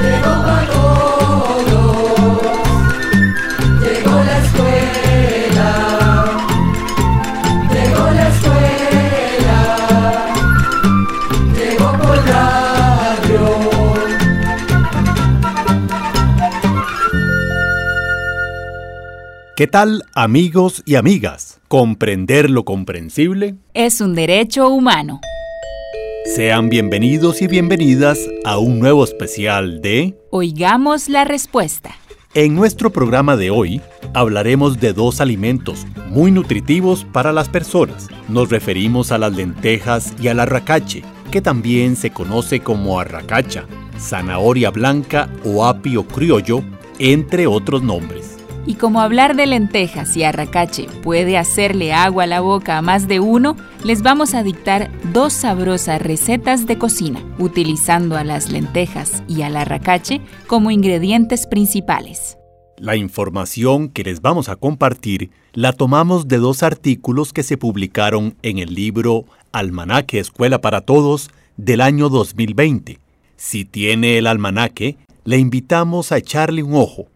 Llegó Manolo, ¿Qué tal amigos y amigas? ¿Comprender lo comprensible? Es un derecho humano. Sean bienvenidos y bienvenidas a un nuevo especial de... Oigamos la respuesta. En nuestro programa de hoy hablaremos de dos alimentos muy nutritivos para las personas. Nos referimos a las lentejas y al arracache, que también se conoce como arracacha, zanahoria blanca o apio criollo, entre otros nombres. Y como hablar de lentejas y arracache puede hacerle agua a la boca a más de uno, les vamos a dictar dos sabrosas recetas de cocina, utilizando a las lentejas y al arracache como ingredientes principales. La información que les vamos a compartir la tomamos de dos artículos que se publicaron en el libro Almanaque Escuela para Todos del año 2020. Si tiene el almanaque, le invitamos a echarle un ojo.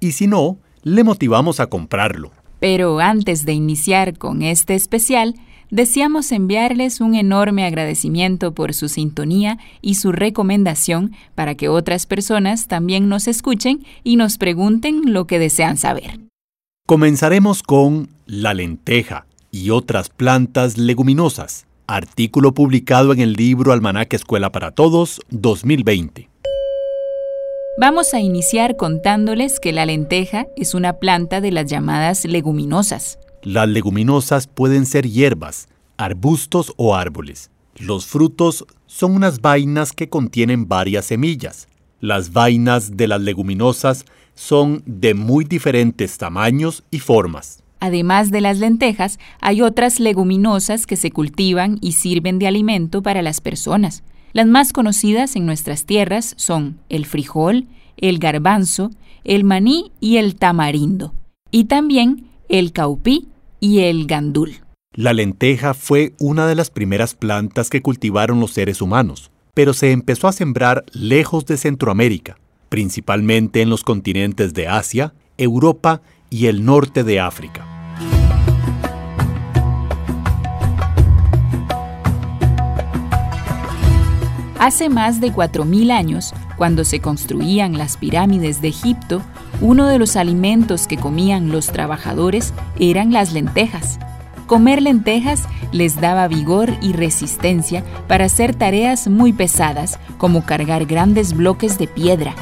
Y si no, le motivamos a comprarlo. Pero antes de iniciar con este especial, deseamos enviarles un enorme agradecimiento por su sintonía y su recomendación para que otras personas también nos escuchen y nos pregunten lo que desean saber. Comenzaremos con la lenteja y otras plantas leguminosas, artículo publicado en el libro Almanaque Escuela para Todos 2020. Vamos a iniciar contándoles que la lenteja es una planta de las llamadas leguminosas. Las leguminosas pueden ser hierbas, arbustos o árboles. Los frutos son unas vainas que contienen varias semillas. Las vainas de las leguminosas son de muy diferentes tamaños y formas. Además de las lentejas, hay otras leguminosas que se cultivan y sirven de alimento para las personas. Las más conocidas en nuestras tierras son el frijol, el garbanzo, el maní y el tamarindo, y también el caupí y el gandul. La lenteja fue una de las primeras plantas que cultivaron los seres humanos, pero se empezó a sembrar lejos de Centroamérica, principalmente en los continentes de Asia, Europa y el norte de África. Hace más de 4.000 años, cuando se construían las pirámides de Egipto, uno de los alimentos que comían los trabajadores eran las lentejas. Comer lentejas les daba vigor y resistencia para hacer tareas muy pesadas, como cargar grandes bloques de piedra.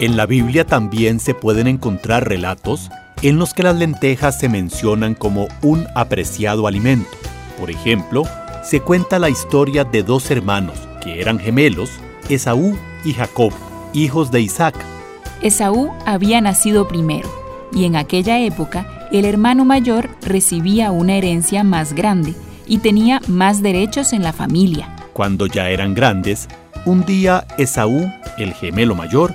En la Biblia también se pueden encontrar relatos en los que las lentejas se mencionan como un apreciado alimento. Por ejemplo, se cuenta la historia de dos hermanos que eran gemelos, Esaú y Jacob, hijos de Isaac. Esaú había nacido primero, y en aquella época el hermano mayor recibía una herencia más grande y tenía más derechos en la familia. Cuando ya eran grandes, un día Esaú, el gemelo mayor,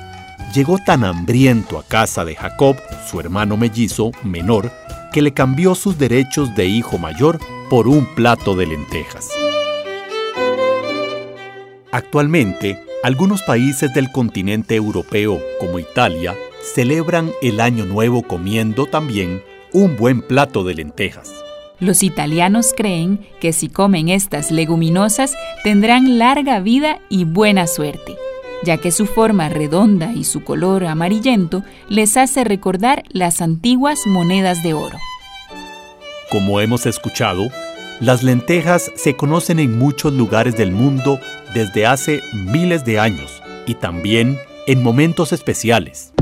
llegó tan hambriento a casa de Jacob, su hermano mellizo menor, que le cambió sus derechos de hijo mayor por un plato de lentejas. Actualmente, algunos países del continente europeo, como Italia, celebran el Año Nuevo comiendo también un buen plato de lentejas. Los italianos creen que si comen estas leguminosas tendrán larga vida y buena suerte ya que su forma redonda y su color amarillento les hace recordar las antiguas monedas de oro. Como hemos escuchado, las lentejas se conocen en muchos lugares del mundo desde hace miles de años y también en momentos especiales.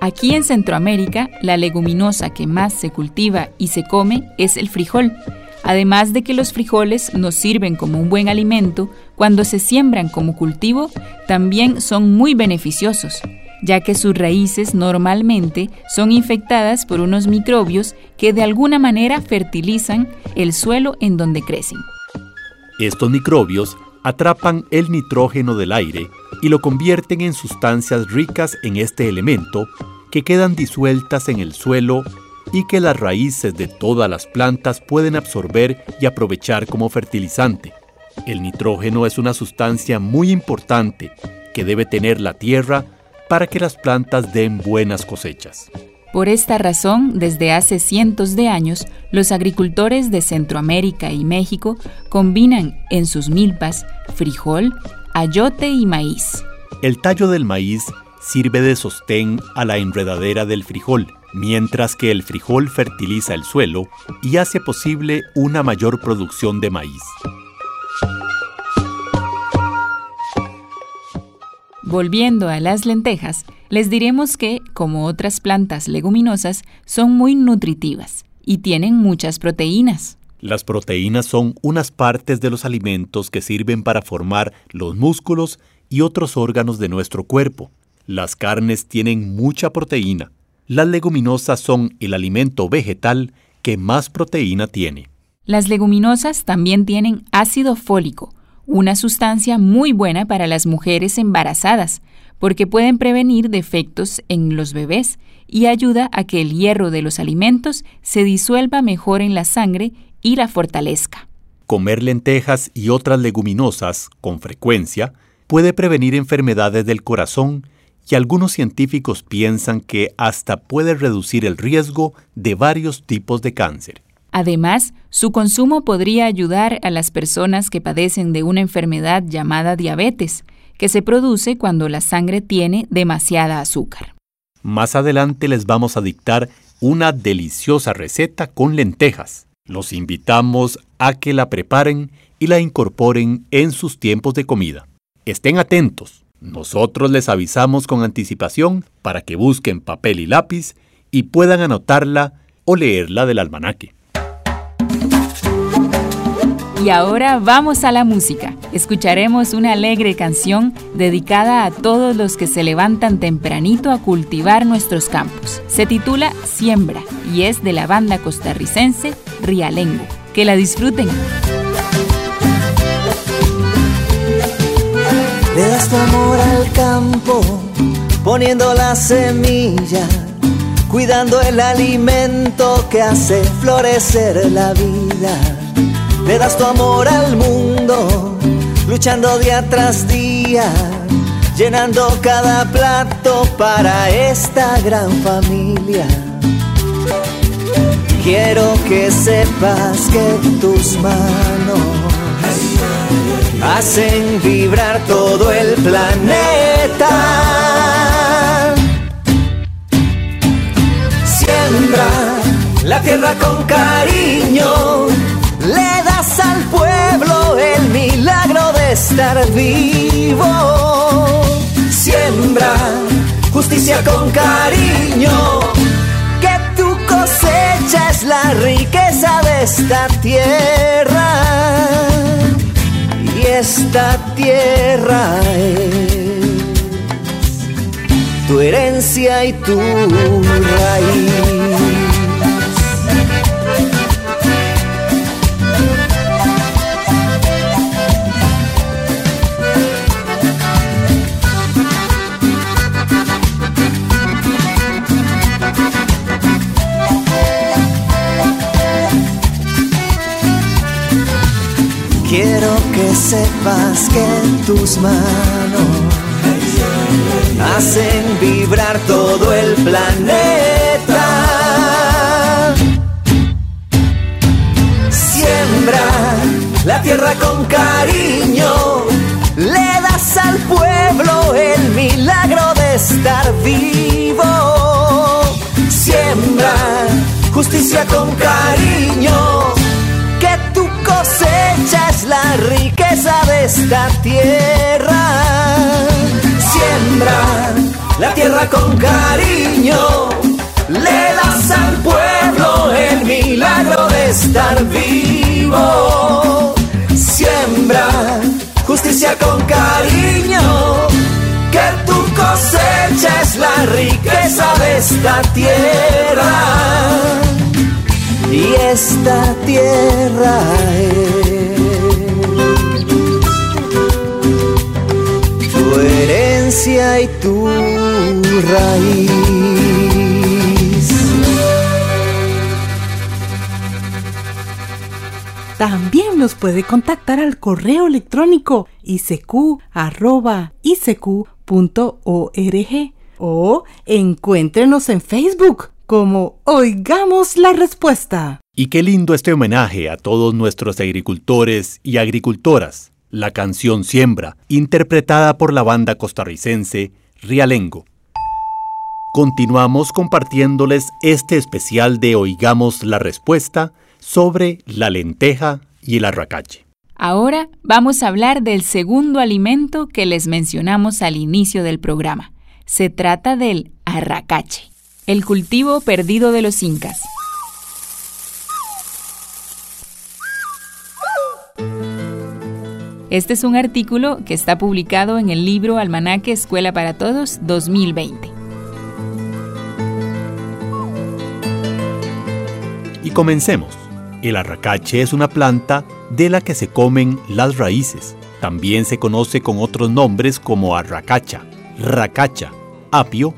Aquí en Centroamérica, la leguminosa que más se cultiva y se come es el frijol, además de que los frijoles nos sirven como un buen alimento, cuando se siembran como cultivo, también son muy beneficiosos, ya que sus raíces normalmente son infectadas por unos microbios que de alguna manera fertilizan el suelo en donde crecen. Estos microbios atrapan el nitrógeno del aire y lo convierten en sustancias ricas en este elemento que quedan disueltas en el suelo y que las raíces de todas las plantas pueden absorber y aprovechar como fertilizante. El nitrógeno es una sustancia muy importante que debe tener la tierra para que las plantas den buenas cosechas. Por esta razón, desde hace cientos de años, los agricultores de Centroamérica y México combinan en sus milpas frijol, ayote y maíz. El tallo del maíz sirve de sostén a la enredadera del frijol, mientras que el frijol fertiliza el suelo y hace posible una mayor producción de maíz. Volviendo a las lentejas, les diremos que, como otras plantas leguminosas, son muy nutritivas y tienen muchas proteínas. Las proteínas son unas partes de los alimentos que sirven para formar los músculos y otros órganos de nuestro cuerpo. Las carnes tienen mucha proteína. Las leguminosas son el alimento vegetal que más proteína tiene. Las leguminosas también tienen ácido fólico, una sustancia muy buena para las mujeres embarazadas, porque pueden prevenir defectos en los bebés y ayuda a que el hierro de los alimentos se disuelva mejor en la sangre y la fortalezca. Comer lentejas y otras leguminosas con frecuencia puede prevenir enfermedades del corazón y algunos científicos piensan que hasta puede reducir el riesgo de varios tipos de cáncer. Además, su consumo podría ayudar a las personas que padecen de una enfermedad llamada diabetes, que se produce cuando la sangre tiene demasiada azúcar. Más adelante les vamos a dictar una deliciosa receta con lentejas. Los invitamos a que la preparen y la incorporen en sus tiempos de comida. Estén atentos. Nosotros les avisamos con anticipación para que busquen papel y lápiz y puedan anotarla o leerla del almanaque. Y ahora vamos a la música. Escucharemos una alegre canción dedicada a todos los que se levantan tempranito a cultivar nuestros campos. Se titula Siembra y es de la banda costarricense Rialengo. Que la disfruten. Le das tu amor al campo, poniendo la semilla, cuidando el alimento que hace florecer la vida. Le das tu amor al mundo, luchando día tras día, llenando cada plato para esta gran familia. Quiero que sepas que tus manos hacen vibrar todo el planeta. Siembra la tierra con cariño, le das al pueblo el milagro de estar vivo. Siembra justicia con cariño, que tu cosecha es la riqueza de esta tierra esta tierra es tu herencia y tu raíz. Tus manos hacen vibrar todo el planeta. Siembra la tierra con cariño, le das al pueblo el milagro de estar vivo. Siembra justicia con cariño, que tu cosecha es la riqueza de esta tierra. Siembra la tierra con cariño, le das al pueblo el milagro de estar vivo. Siembra justicia con cariño, que tu cosecha es la riqueza de esta tierra. Y esta tierra es herencia y tu raíz. También los puede contactar al correo electrónico isq.org o encuéntrenos en Facebook como Oigamos la Respuesta. Y qué lindo este homenaje a todos nuestros agricultores y agricultoras. La canción Siembra, interpretada por la banda costarricense Rialengo. Continuamos compartiéndoles este especial de Oigamos la Respuesta sobre la lenteja y el arracache. Ahora vamos a hablar del segundo alimento que les mencionamos al inicio del programa. Se trata del arracache, el cultivo perdido de los incas. Este es un artículo que está publicado en el libro Almanaque Escuela para Todos 2020. Y comencemos. El arracache es una planta de la que se comen las raíces. También se conoce con otros nombres como arracacha, racacha, apio,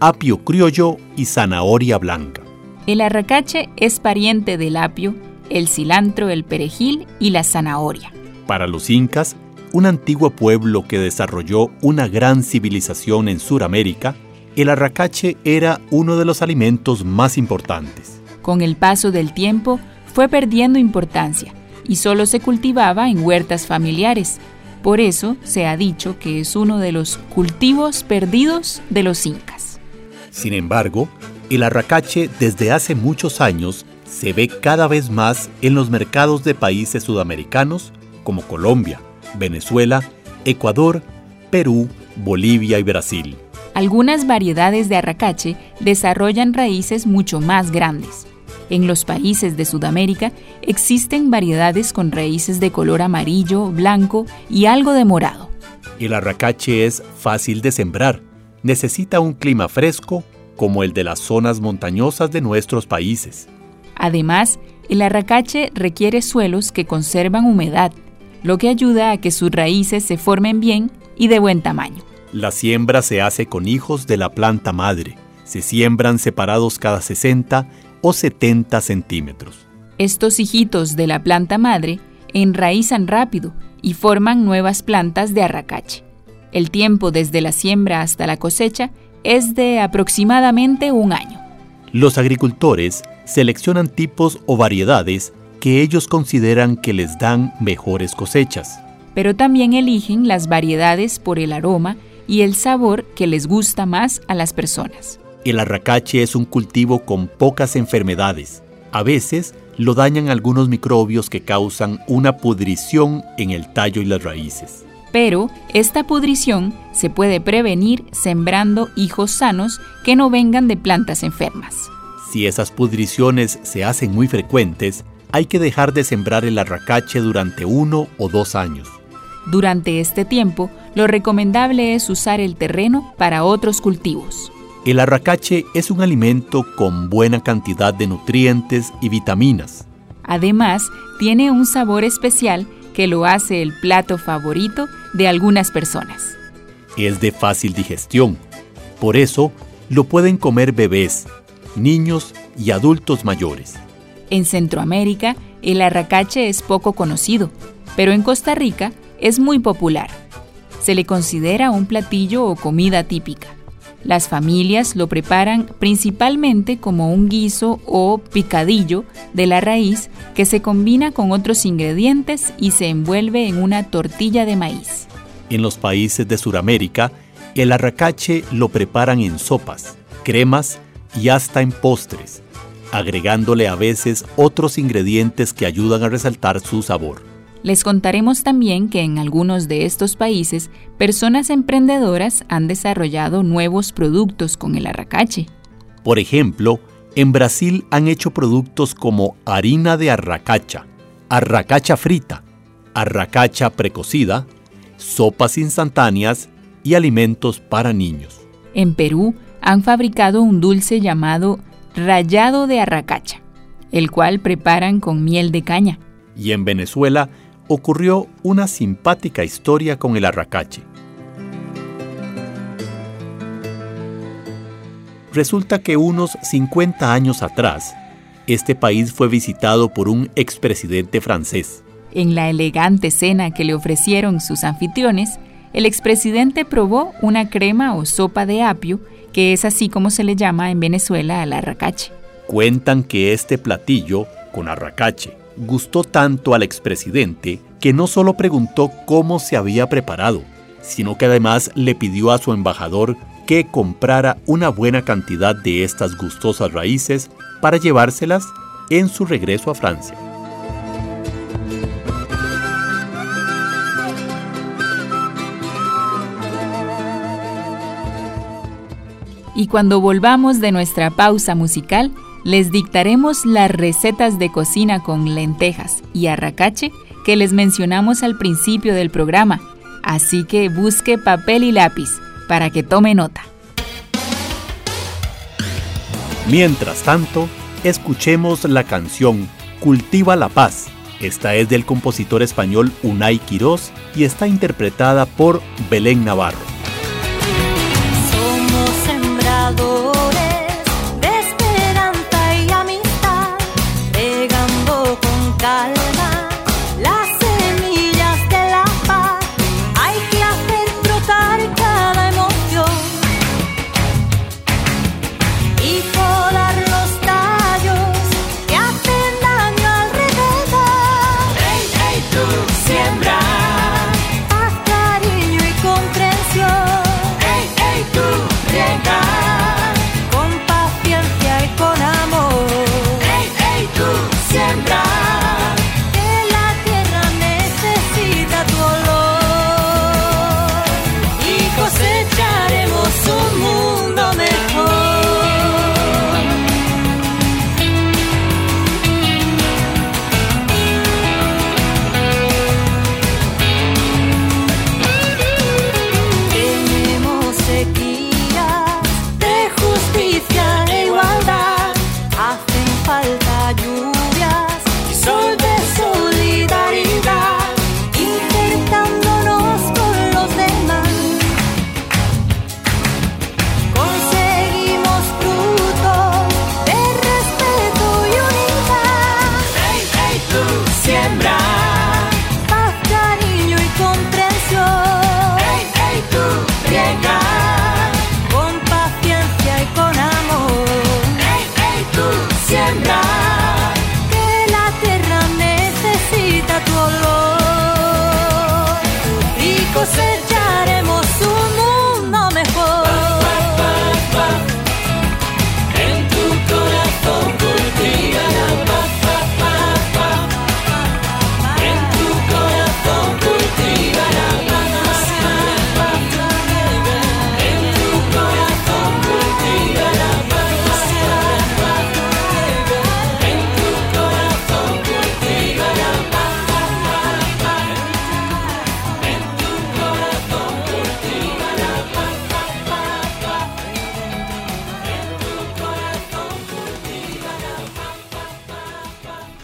apio criollo y zanahoria blanca. El arracache es pariente del apio, el cilantro, el perejil y la zanahoria. Para los incas, un antiguo pueblo que desarrolló una gran civilización en Sudamérica, el arracache era uno de los alimentos más importantes. Con el paso del tiempo, fue perdiendo importancia y solo se cultivaba en huertas familiares. Por eso se ha dicho que es uno de los cultivos perdidos de los incas. Sin embargo, el arracache desde hace muchos años se ve cada vez más en los mercados de países sudamericanos como Colombia, Venezuela, Ecuador, Perú, Bolivia y Brasil. Algunas variedades de arracache desarrollan raíces mucho más grandes. En los países de Sudamérica existen variedades con raíces de color amarillo, blanco y algo de morado. El arracache es fácil de sembrar. Necesita un clima fresco como el de las zonas montañosas de nuestros países. Además, el arracache requiere suelos que conservan humedad, lo que ayuda a que sus raíces se formen bien y de buen tamaño. La siembra se hace con hijos de la planta madre. Se siembran separados cada 60 o 70 centímetros. Estos hijitos de la planta madre enraizan rápido y forman nuevas plantas de arracache. El tiempo desde la siembra hasta la cosecha es de aproximadamente un año. Los agricultores seleccionan tipos o variedades que ellos consideran que les dan mejores cosechas. Pero también eligen las variedades por el aroma y el sabor que les gusta más a las personas. El arracache es un cultivo con pocas enfermedades. A veces lo dañan algunos microbios que causan una pudrición en el tallo y las raíces. Pero esta pudrición se puede prevenir sembrando hijos sanos que no vengan de plantas enfermas. Si esas pudriciones se hacen muy frecuentes, hay que dejar de sembrar el arracache durante uno o dos años. Durante este tiempo, lo recomendable es usar el terreno para otros cultivos. El arracache es un alimento con buena cantidad de nutrientes y vitaminas. Además, tiene un sabor especial que lo hace el plato favorito de algunas personas. Es de fácil digestión. Por eso, lo pueden comer bebés, niños y adultos mayores. En Centroamérica, el arracache es poco conocido, pero en Costa Rica es muy popular. Se le considera un platillo o comida típica. Las familias lo preparan principalmente como un guiso o picadillo de la raíz que se combina con otros ingredientes y se envuelve en una tortilla de maíz. En los países de Sudamérica, el arracache lo preparan en sopas, cremas y hasta en postres, agregándole a veces otros ingredientes que ayudan a resaltar su sabor. Les contaremos también que en algunos de estos países, personas emprendedoras han desarrollado nuevos productos con el arracache. Por ejemplo, En Brasil han hecho productos como harina de arracacha, arracacha frita, arracacha precocida, sopas instantáneas y alimentos para niños. En Perú han fabricado un dulce llamado rallado de arracacha, el cual preparan con miel de caña. Y en Venezuela ocurrió una simpática historia con el arracache. Resulta que unos 50 años atrás, este país fue visitado por un expresidente francés. En la elegante cena que le ofrecieron sus anfitriones, el expresidente probó una crema o sopa de apio, que es así como se le llama en Venezuela al arracache. Cuentan que este platillo, con arracache, gustó tanto al expresidente que no solo preguntó cómo se había preparado, sino que además le pidió a su embajador que comprara una buena cantidad de estas gustosas raíces para llevárselas en su regreso a Francia. Y cuando volvamos de nuestra pausa musical, les dictaremos las recetas de cocina con lentejas y arracache que les mencionamos al principio del programa, así que busque papel y lápiz para que tome nota. Mientras tanto, escuchemos la canción Cultiva la Paz. Esta es del compositor español Unai Quirós y está interpretada por Belén Navarro.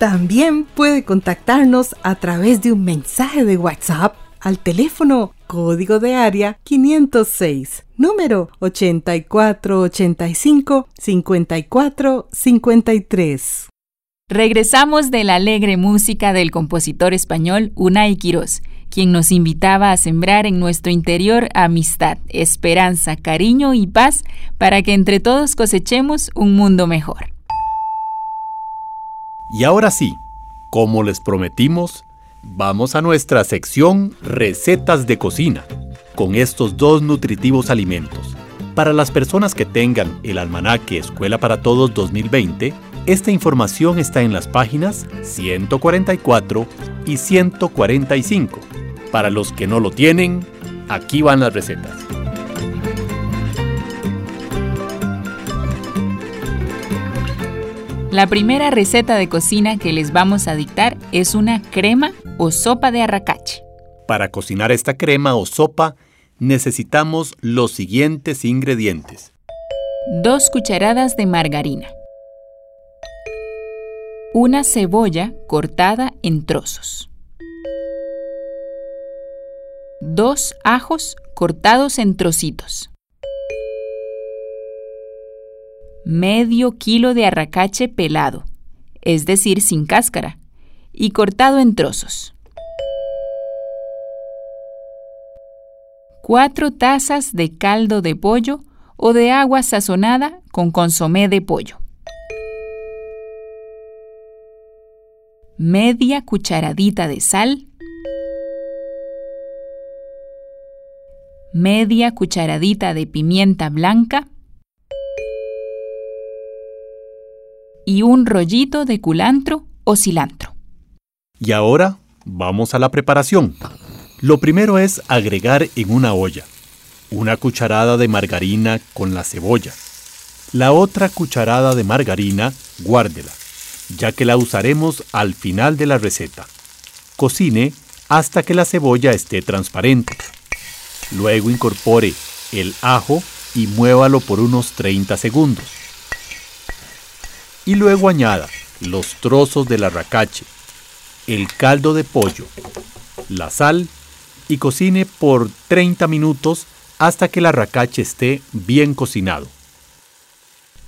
También puede contactarnos a través de un mensaje de WhatsApp al teléfono código de área 506, número 8485 5453. Regresamos de la alegre música del compositor español Unai Quirós, quien nos invitaba a sembrar en nuestro interior amistad, esperanza, cariño y paz para que entre todos cosechemos un mundo mejor. Y ahora sí, como les prometimos, vamos a nuestra sección Recetas de Cocina, con estos dos nutritivos alimentos. Para las personas que tengan el almanaque Escuela para Todos 2020, esta información está en las páginas 144 y 145. Para los que no lo tienen, aquí van las recetas. La primera receta de cocina que les vamos a dictar es una crema o sopa de arracache. Para cocinar esta crema o sopa necesitamos los siguientes ingredientes. 2 cucharadas de margarina. Una cebolla cortada en trozos. 2 ajos cortados en trocitos. Medio kilo de arracache pelado, es decir, sin cáscara, y cortado en trozos. 4 tazas de caldo de pollo o de agua sazonada con consomé de pollo. Media cucharadita de sal. Media cucharadita de pimienta blanca. Y un rollito de culantro o cilantro. Y ahora vamos a la preparación. Lo primero es agregar en una olla una cucharada de margarina con la cebolla. La otra cucharada de margarina, guárdela, ya que la usaremos al final de la receta. Cocine hasta que la cebolla esté transparente. Luego incorpore el ajo y muévalo por unos 30 segundos. Y luego añada los trozos del arracache, el caldo de pollo, la sal y cocine por 30 minutos hasta que el arracache esté bien cocinado.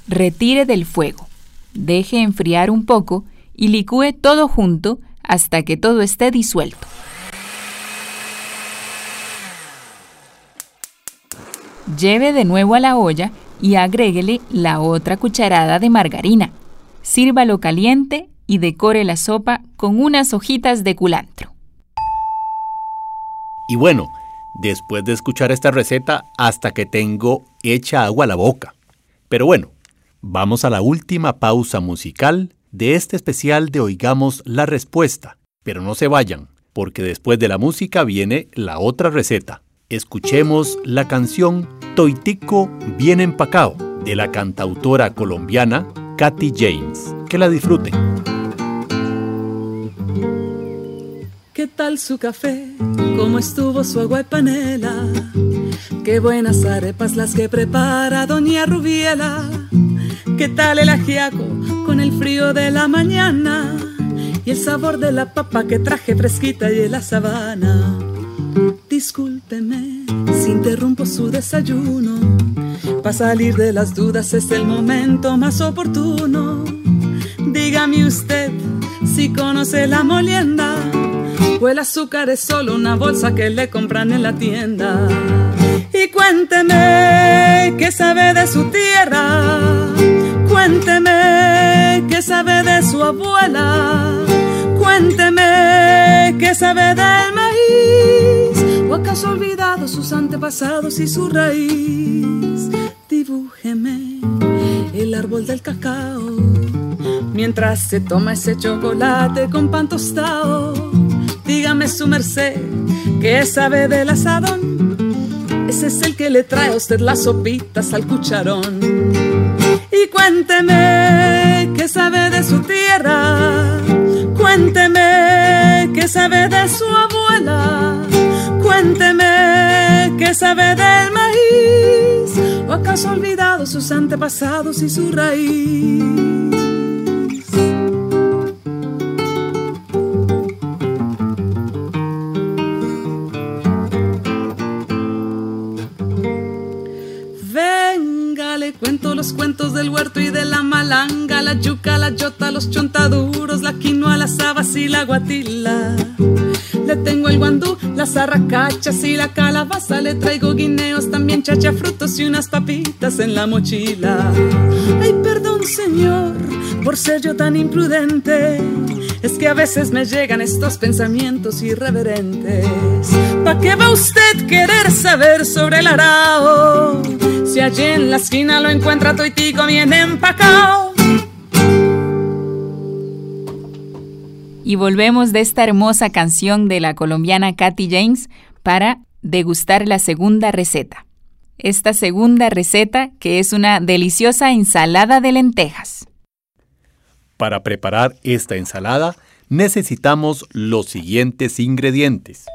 Retire del fuego, deje enfriar un poco y licúe todo junto hasta que todo esté disuelto. Lleve de nuevo a la olla y agréguele la otra cucharada de margarina. Sírvalo caliente y decore la sopa con unas hojitas de culantro. Y bueno, después de escuchar esta receta hasta que tengo hecha agua a la boca. Pero bueno, vamos a la última pausa musical de este especial de Oigamos la Respuesta. Pero no se vayan, porque después de la música viene la otra receta. Escuchemos la canción Toitico bien empacao de la cantautora colombiana Katy James. Que la disfruten. ¿Qué tal su café? ¿Cómo estuvo su agua y panela? Qué buenas arepas las que prepara doña Rubiela. ¿Qué tal el ajiaco con el frío de la mañana? Y el sabor de la papa que traje fresquita y en la sabana. Discúlpeme si interrumpo su desayuno. Para salir de las dudas es el momento más oportuno. Dígame usted si conoce la molienda o el azúcar es solo una bolsa que le compran en la tienda. Y cuénteme qué sabe de su tierra, cuénteme qué sabe de su abuela, cuénteme qué sabe del maíz, o acaso ha olvidado sus antepasados y su raíz. Árbol del cacao, mientras se toma ese chocolate con pan tostado dígame su merced, ¿qué sabe del asadón? Ese es el que le trae a usted las sopitas al cucharón. Y cuénteme qué sabe de su tierra, cuénteme qué sabe de su abuela, cuénteme qué sabe del maíz, o acaso ha olvidado sus antepasados y su raíz. los cuentos del huerto y de la malanga, la yuca, la yota, los chontaduros, la quinoa, las habas y la guatila. Le tengo el guandú, las arracachas y la calabaza, le traigo guineos, también chacha frutos y unas papitas en la mochila. Ay, perdón señor, por ser yo tan imprudente, es que a veces me llegan estos pensamientos irreverentes. ¿Pa' qué va usted querer saber sobre el arao? Si allí en la esquina lo encuentra toitico bien empacado. Y volvemos de esta hermosa canción de la colombiana Katy James para degustar la segunda receta. Esta segunda receta que es una deliciosa ensalada de lentejas. Para preparar esta ensalada necesitamos los siguientes ingredientes.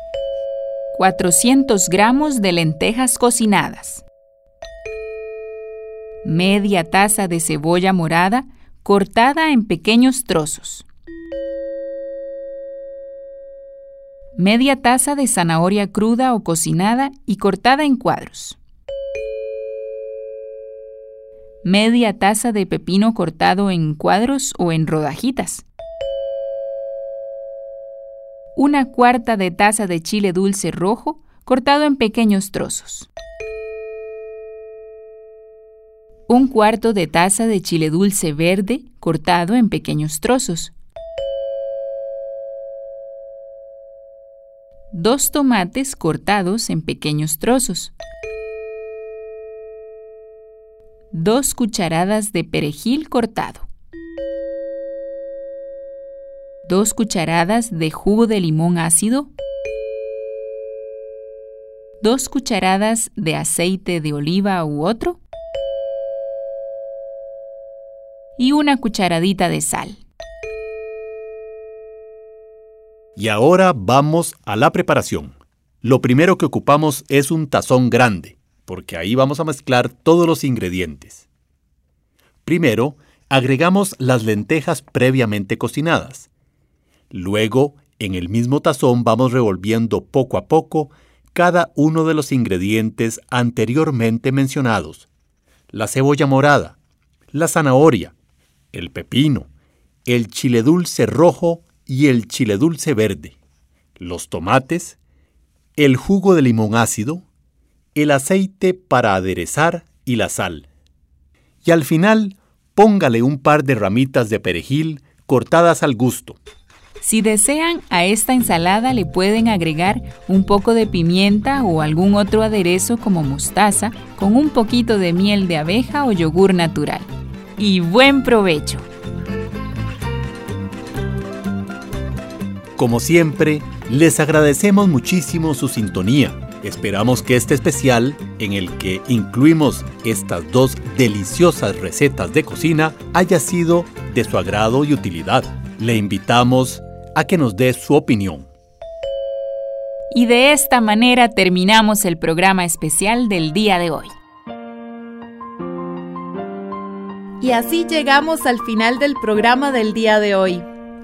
400 gramos de lentejas cocinadas. Media taza de cebolla morada cortada en pequeños trozos. Media taza de zanahoria cruda o cocinada y cortada en cuadros. Media taza de pepino cortado en cuadros o en rodajitas. Una cuarta de taza de chile dulce rojo cortado en pequeños trozos. Un cuarto de taza de chile dulce verde cortado en pequeños trozos. Dos tomates cortados en pequeños trozos. 2 cucharadas de perejil cortado, 2 cucharadas de jugo de limón ácido, 2 cucharadas de aceite de oliva u otro y una cucharadita de sal. Y ahora vamos a la preparación. Lo primero que ocupamos es un tazón grande porque ahí vamos a mezclar todos los ingredientes. Primero, agregamos las lentejas previamente cocinadas. Luego, en el mismo tazón vamos revolviendo poco a poco cada uno de los ingredientes anteriormente mencionados. La cebolla morada, la zanahoria, el pepino, el chile dulce rojo y el chile dulce verde, los tomates, el jugo de limón ácido, el aceite para aderezar y la sal. Y al final, póngale un par de ramitas de perejil cortadas al gusto. Si desean, a esta ensalada le pueden agregar un poco de pimienta o algún otro aderezo como mostaza con un poquito de miel de abeja o yogur natural. Y buen provecho. Como siempre, les agradecemos muchísimo su sintonía Esperamos que este especial, en el que incluimos estas dos deliciosas recetas de cocina, haya sido de su agrado y utilidad. Le invitamos a que nos dé su opinión. Y de esta manera terminamos el programa especial del día de hoy. Y así llegamos al final del programa del día de hoy.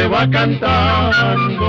se va cantando